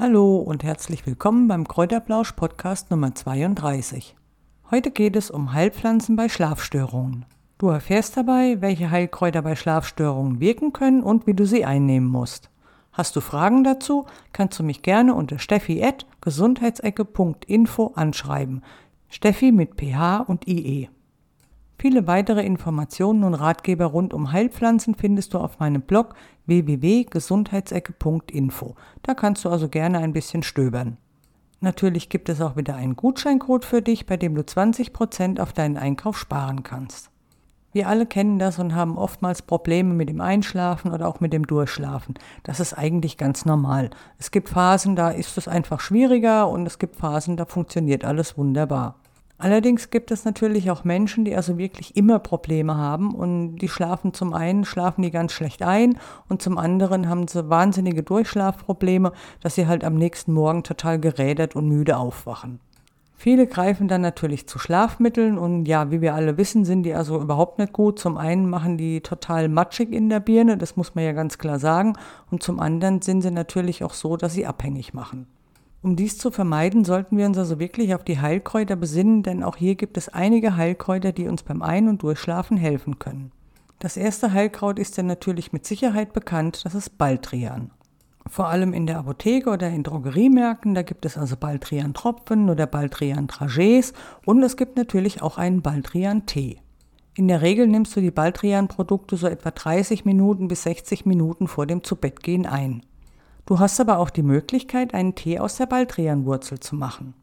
Hallo und herzlich willkommen beim Kräuterblausch Podcast Nummer 32. Heute geht es um Heilpflanzen bei Schlafstörungen. Du erfährst dabei, welche Heilkräuter bei Schlafstörungen wirken können und wie du sie einnehmen musst. Hast du Fragen dazu, kannst du mich gerne unter steffi.gesundheitsecke.info anschreiben. Steffi mit ph und ie. Viele weitere Informationen und Ratgeber rund um Heilpflanzen findest du auf meinem Blog www.gesundheitsecke.info. Da kannst du also gerne ein bisschen stöbern. Natürlich gibt es auch wieder einen Gutscheincode für dich, bei dem du 20% auf deinen Einkauf sparen kannst. Wir alle kennen das und haben oftmals Probleme mit dem Einschlafen oder auch mit dem Durchschlafen. Das ist eigentlich ganz normal. Es gibt Phasen, da ist es einfach schwieriger und es gibt Phasen, da funktioniert alles wunderbar. Allerdings gibt es natürlich auch Menschen, die also wirklich immer Probleme haben und die schlafen zum einen, schlafen die ganz schlecht ein und zum anderen haben sie wahnsinnige Durchschlafprobleme, dass sie halt am nächsten Morgen total gerädert und müde aufwachen. Viele greifen dann natürlich zu Schlafmitteln und ja, wie wir alle wissen, sind die also überhaupt nicht gut. Zum einen machen die total matschig in der Birne, das muss man ja ganz klar sagen, und zum anderen sind sie natürlich auch so, dass sie abhängig machen. Um dies zu vermeiden, sollten wir uns also wirklich auf die Heilkräuter besinnen, denn auch hier gibt es einige Heilkräuter, die uns beim Ein- und Durchschlafen helfen können. Das erste Heilkraut ist ja natürlich mit Sicherheit bekannt, das ist Baldrian. Vor allem in der Apotheke oder in Drogeriemärkten, da gibt es also Baldrian-Tropfen oder Baldrian-Trajets und es gibt natürlich auch einen Baldrian-Tee. In der Regel nimmst du die Baldrian-Produkte so etwa 30 Minuten bis 60 Minuten vor dem Zubettgehen ein. Du hast aber auch die Möglichkeit, einen Tee aus der Baldrianwurzel zu machen.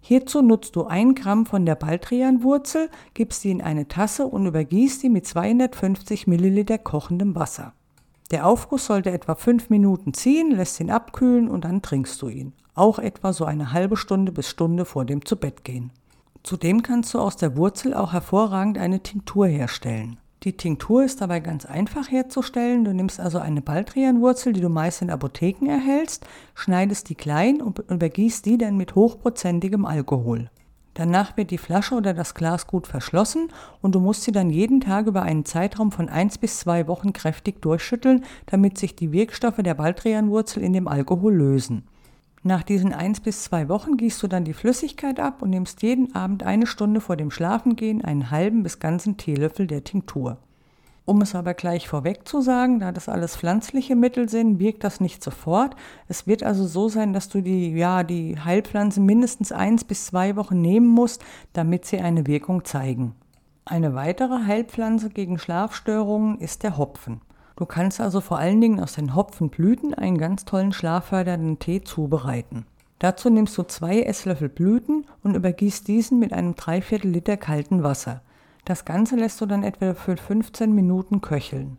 Hierzu nutzt du ein Gramm von der Baldrianwurzel, gibst sie in eine Tasse und übergießt sie mit 250 Milliliter kochendem Wasser. Der Aufguss sollte etwa 5 Minuten ziehen, lässt ihn abkühlen und dann trinkst du ihn. Auch etwa so eine halbe Stunde bis Stunde vor dem Zubettgehen. Zudem kannst du aus der Wurzel auch hervorragend eine Tinktur herstellen. Die Tinktur ist dabei ganz einfach herzustellen. Du nimmst also eine Baldrianwurzel, die du meist in Apotheken erhältst, schneidest die klein und übergießt die dann mit hochprozentigem Alkohol. Danach wird die Flasche oder das Glas gut verschlossen und du musst sie dann jeden Tag über einen Zeitraum von 1 bis 2 Wochen kräftig durchschütteln, damit sich die Wirkstoffe der Baldrianwurzel in dem Alkohol lösen. Nach diesen eins bis zwei Wochen gießt du dann die Flüssigkeit ab und nimmst jeden Abend eine Stunde vor dem Schlafengehen einen halben bis ganzen Teelöffel der Tinktur. Um es aber gleich vorweg zu sagen, da das alles pflanzliche Mittel sind, wirkt das nicht sofort. Es wird also so sein, dass du die, ja, die Heilpflanzen mindestens eins bis zwei Wochen nehmen musst, damit sie eine Wirkung zeigen. Eine weitere Heilpflanze gegen Schlafstörungen ist der Hopfen. Du kannst also vor allen Dingen aus den Hopfenblüten einen ganz tollen schlaffördernden Tee zubereiten. Dazu nimmst du zwei Esslöffel Blüten und übergießt diesen mit einem Dreiviertel Liter kalten Wasser. Das Ganze lässt du dann etwa für 15 Minuten köcheln.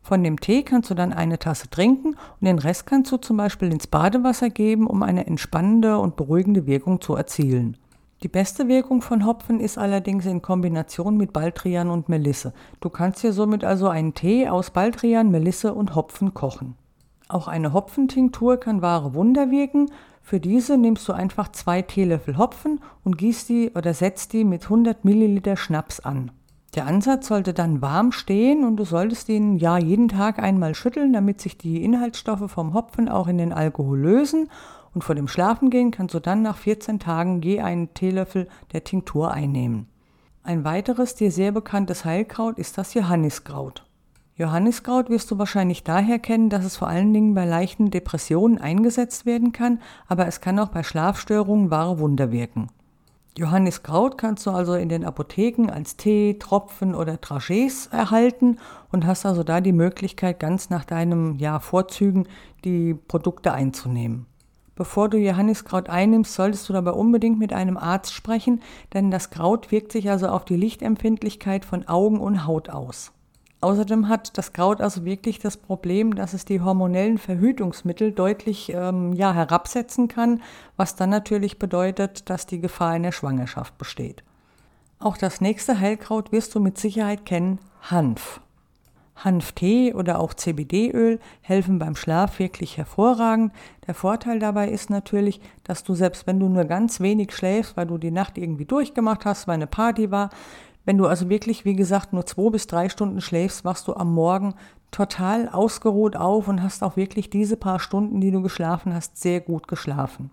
Von dem Tee kannst du dann eine Tasse trinken und den Rest kannst du zum Beispiel ins Badewasser geben, um eine entspannende und beruhigende Wirkung zu erzielen. Die beste Wirkung von Hopfen ist allerdings in Kombination mit Baldrian und Melisse. Du kannst hier somit also einen Tee aus Baldrian, Melisse und Hopfen kochen. Auch eine Hopfentinktur kann wahre Wunder wirken. Für diese nimmst du einfach zwei Teelöffel Hopfen und gießt die oder setzt die mit 100 Milliliter Schnaps an. Der Ansatz sollte dann warm stehen und du solltest ihn ja jeden Tag einmal schütteln, damit sich die Inhaltsstoffe vom Hopfen auch in den Alkohol lösen und vor dem Schlafengehen kannst du dann nach 14 Tagen je einen Teelöffel der Tinktur einnehmen. Ein weiteres dir sehr bekanntes Heilkraut ist das Johanniskraut. Johanniskraut wirst du wahrscheinlich daher kennen, dass es vor allen Dingen bei leichten Depressionen eingesetzt werden kann, aber es kann auch bei Schlafstörungen wahre Wunder wirken. Johanniskraut kannst du also in den Apotheken als Tee, Tropfen oder Trachets erhalten und hast also da die Möglichkeit, ganz nach deinem ja, Vorzügen die Produkte einzunehmen. Bevor du Johanniskraut einnimmst, solltest du dabei unbedingt mit einem Arzt sprechen, denn das Kraut wirkt sich also auf die Lichtempfindlichkeit von Augen und Haut aus. Außerdem hat das Kraut also wirklich das Problem, dass es die hormonellen Verhütungsmittel deutlich ähm, ja, herabsetzen kann, was dann natürlich bedeutet, dass die Gefahr in der Schwangerschaft besteht. Auch das nächste Heilkraut wirst du mit Sicherheit kennen, Hanf. Hanftee oder auch CBD-Öl helfen beim Schlaf wirklich hervorragend. Der Vorteil dabei ist natürlich, dass du selbst wenn du nur ganz wenig schläfst, weil du die Nacht irgendwie durchgemacht hast, weil eine Party war, Wenn du also wirklich, wie gesagt, nur zwei bis drei Stunden schläfst, wachst du am Morgen total ausgeruht auf und hast auch wirklich diese paar Stunden, die du geschlafen hast, sehr gut geschlafen.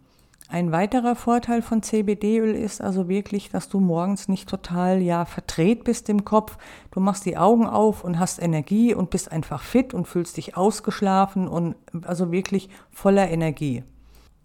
Ein weiterer Vorteil von CBD-Öl ist also wirklich, dass du morgens nicht total ja verdreht bist im Kopf. Du machst die Augen auf und hast Energie und bist einfach fit und fühlst dich ausgeschlafen und also wirklich voller Energie.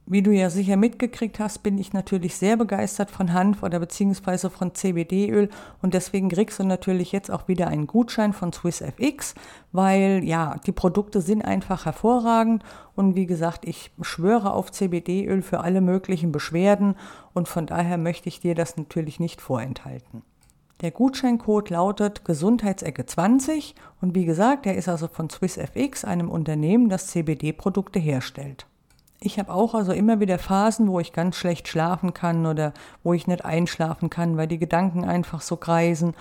Wie du ja sicher mitgekriegt hast, bin ich natürlich sehr begeistert von Hanf oder beziehungsweise von CBD-Öl und deswegen kriegst du natürlich jetzt auch wieder einen Gutschein von SwissFX, weil ja, die Produkte sind einfach hervorragend und wie gesagt, ich schwöre auf CBD-Öl für alle möglichen Beschwerden und von daher möchte ich dir das natürlich nicht vorenthalten. Der Gutscheincode lautet Gesundheitsecke 20 und wie gesagt, der ist also von SwissFX, einem Unternehmen, das CBD-Produkte herstellt. Ich habe auch also immer wieder Phasen, wo ich ganz schlecht schlafen kann oder wo ich nicht einschlafen kann, weil die Gedanken einfach so kreisen.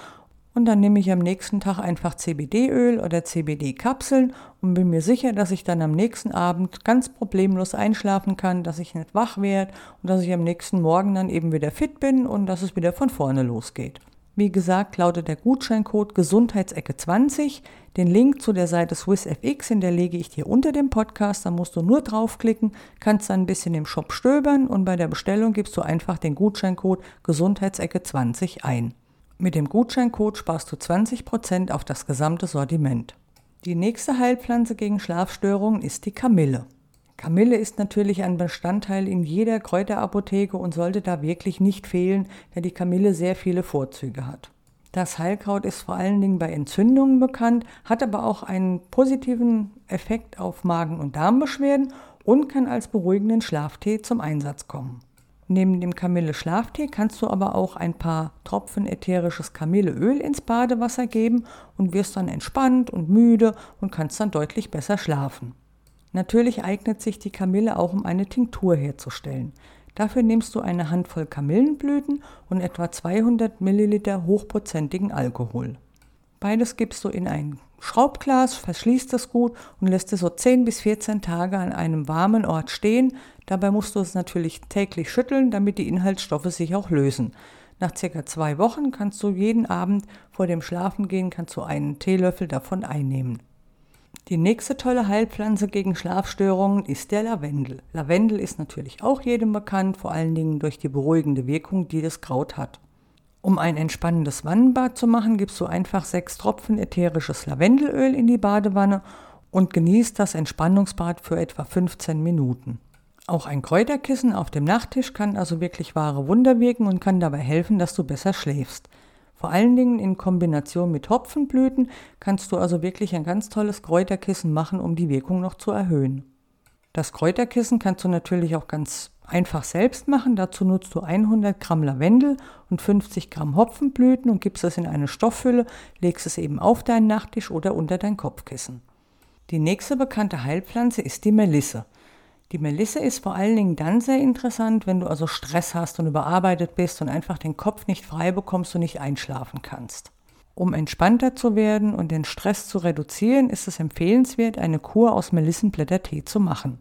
Und dann nehme ich am nächsten Tag einfach CBD-Öl oder CBD-Kapseln und bin mir sicher, dass ich dann am nächsten Abend ganz problemlos einschlafen kann, dass ich nicht wach werde und dass ich am nächsten Morgen dann eben wieder fit bin und dass es wieder von vorne losgeht. Wie gesagt, lautet der Gutscheincode Gesundheitsecke 20. Den Link zu der Seite SwissFX hinterlege ich dir unter dem Podcast. Da musst du nur draufklicken, kannst dann ein bisschen im Shop stöbern und bei der Bestellung gibst du einfach den Gutscheincode Gesundheitsecke 20 ein. Mit dem Gutscheincode sparst du 20% auf das gesamte Sortiment. Die nächste Heilpflanze gegen Schlafstörungen ist die Kamille. Kamille ist natürlich ein Bestandteil in jeder Kräuterapotheke und sollte da wirklich nicht fehlen, da die Kamille sehr viele Vorzüge hat. Das Heilkraut ist vor allen Dingen bei Entzündungen bekannt, hat aber auch einen positiven Effekt auf Magen- und Darmbeschwerden und kann als beruhigenden Schlaftee zum Einsatz kommen. Neben dem Kamille-Schlaftee kannst du aber auch ein paar Tropfen ätherisches Kamilleöl ins Badewasser geben und wirst dann entspannt und müde und kannst dann deutlich besser schlafen. Natürlich eignet sich die Kamille auch, um eine Tinktur herzustellen. Dafür nimmst du eine Handvoll Kamillenblüten und etwa 200 Milliliter hochprozentigen Alkohol. Beides gibst du in ein Schraubglas, verschließt es gut und lässt es so 10 bis 14 Tage an einem warmen Ort stehen. Dabei musst du es natürlich täglich schütteln, damit die Inhaltsstoffe sich auch lösen. Nach circa zwei Wochen kannst du jeden Abend vor dem Schlafengehen kannst du einen Teelöffel davon einnehmen. Die nächste tolle Heilpflanze gegen Schlafstörungen ist der Lavendel. Lavendel ist natürlich auch jedem bekannt, vor allen Dingen durch die beruhigende Wirkung, die das Kraut hat. Um ein entspannendes Wannenbad zu machen, gibst du einfach sechs Tropfen ätherisches Lavendelöl in die Badewanne und genießt das Entspannungsbad für etwa 15 Minuten. Auch ein Kräuterkissen auf dem Nachttisch kann also wirklich wahre Wunder wirken und kann dabei helfen, dass du besser schläfst. Vor allen Dingen in Kombination mit Hopfenblüten kannst du also wirklich ein ganz tolles Kräuterkissen machen, um die Wirkung noch zu erhöhen. Das Kräuterkissen kannst du natürlich auch ganz einfach selbst machen. Dazu nutzt du 100 Gramm Lavendel und 50 Gramm Hopfenblüten und gibst es in eine Stoffhülle, legst es eben auf deinen Nachttisch oder unter dein Kopfkissen. Die nächste bekannte Heilpflanze ist die Melisse. Die Melisse ist vor allen Dingen dann sehr interessant, wenn du also Stress hast und überarbeitet bist und einfach den Kopf nicht frei bekommst und nicht einschlafen kannst. Um entspannter zu werden und den Stress zu reduzieren, ist es empfehlenswert, eine Kur aus Melissenblättertee zu machen.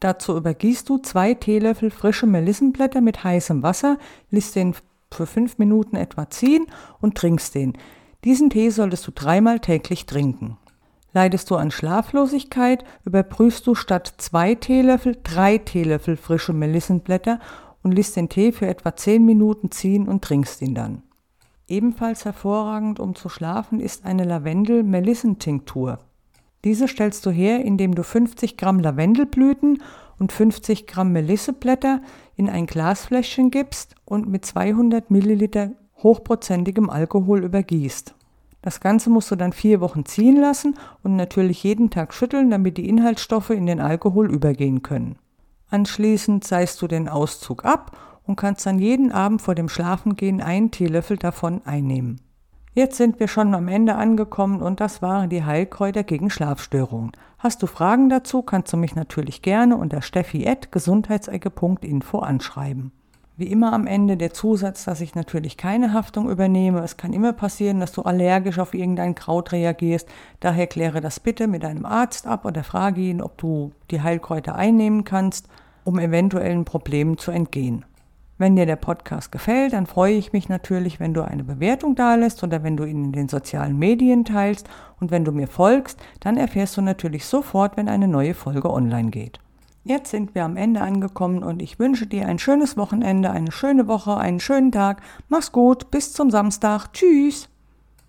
Dazu übergießt du zwei Teelöffel frische Melissenblätter mit heißem Wasser, lässt den für fünf Minuten etwa ziehen und trinkst den. Diesen Tee solltest du dreimal täglich trinken. Leidest du an Schlaflosigkeit, überprüfst du statt zwei Teelöffel drei Teelöffel frische Melissenblätter und lässt den Tee für etwa zehn Minuten ziehen und trinkst ihn dann. Ebenfalls hervorragend, um zu schlafen, ist eine Lavendel-Melissentinktur. Diese stellst du her, indem du 50 Gramm Lavendelblüten und 50 Gramm Melisseblätter in ein Glasfläschchen gibst und mit 200 Milliliter hochprozentigem Alkohol übergießt. Das Ganze musst du dann vier Wochen ziehen lassen und natürlich jeden Tag schütteln, damit die Inhaltsstoffe in den Alkohol übergehen können. Anschließend seist du den Auszug ab und kannst dann jeden Abend vor dem Schlafengehen einen Teelöffel davon einnehmen. Jetzt sind wir schon am Ende angekommen und das waren die Heilkräuter gegen Schlafstörungen. Hast du Fragen dazu, kannst du mich natürlich gerne unter steffi.gesundheitsecke.info anschreiben. Wie immer am Ende der Zusatz, dass ich natürlich keine Haftung übernehme. Es kann immer passieren, dass du allergisch auf irgendein Kraut reagierst. Daher kläre das bitte mit deinem Arzt ab oder frage ihn, ob du die Heilkräuter einnehmen kannst, um eventuellen Problemen zu entgehen. Wenn dir der Podcast gefällt, dann freue ich mich natürlich, wenn du eine Bewertung dalässt oder wenn du ihn in den sozialen Medien teilst. Und wenn du mir folgst, dann erfährst du natürlich sofort, wenn eine neue Folge online geht. Jetzt sind wir am Ende angekommen und ich wünsche dir ein schönes Wochenende, eine schöne Woche, einen schönen Tag. Mach's gut, bis zum Samstag. Tschüss.